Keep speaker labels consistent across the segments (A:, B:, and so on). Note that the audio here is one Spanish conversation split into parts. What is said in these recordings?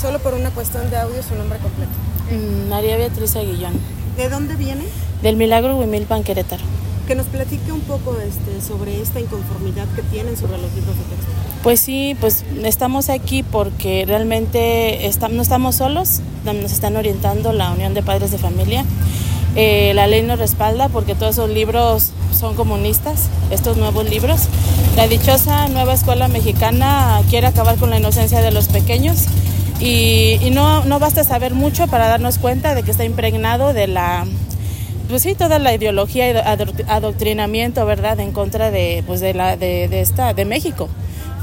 A: Solo por una cuestión de audio, su nombre completo.
B: Mm, María Beatriz Aguillón.
A: ¿De dónde viene?
B: Del Milagro Huimilpan, Querétaro.
A: Que nos platique un poco este, sobre esta inconformidad que tienen sobre los libros de texto.
B: Pues sí, pues estamos aquí porque realmente está- no estamos solos, nos están orientando la Unión de Padres de Familia. Eh, la ley nos respalda porque todos esos libros son comunistas, estos nuevos libros. La dichosa nueva escuela mexicana quiere acabar con la inocencia de los pequeños y, y no, no basta saber mucho para darnos cuenta de que está impregnado de la, pues sí, toda la ideología y adoctr- adoctrinamiento, ¿verdad?, en contra de, pues de, la, de, de esta, de México.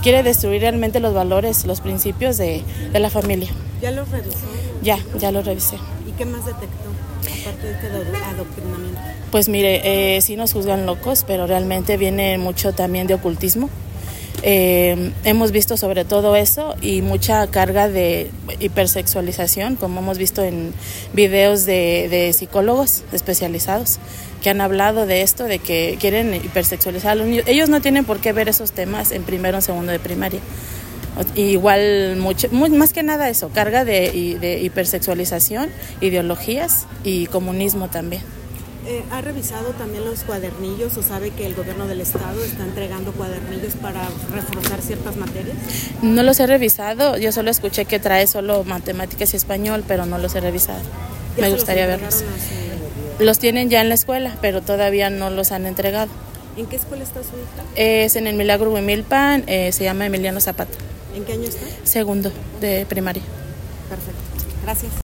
B: Quiere destruir realmente los valores, los principios de, de la familia.
A: ¿Ya los revisó?
B: Ya, ya lo revisé.
A: ¿Y qué más detectó? Aparte de este ado- adoctrinamiento.
B: Pues mire, eh, sí nos juzgan locos, pero realmente viene mucho también de ocultismo. Eh, hemos visto sobre todo eso y mucha carga de hipersexualización, como hemos visto en videos de, psicólogos especializados que han hablado de esto, de que quieren hipersexualizar a los niños. Ellos no tienen por qué ver esos temas en primero o segundo de primaria. Igual, mucho, muy- más que nada eso, carga de hipersexualización, ideologías y comunismo también.
A: Eh, ¿Ha revisado también los cuadernillos o sabe que el gobierno del estado está entregando cuadernillos para reforzar ciertas materias?
B: No los he revisado, yo solo escuché que trae solo matemáticas y español, pero no los he revisado.
A: ¿Ya
B: Me
A: se los
B: gustaría verlos.
A: su-
B: Los tienen ya en la escuela, pero todavía no los han entregado.
A: ¿En qué escuela está su hija?
B: Es en el Milagro Huimilpan, eh, se llama Emiliano Zapata,
A: ¿En qué año está?
B: segundo de primaria.
A: Perfecto. Gracias.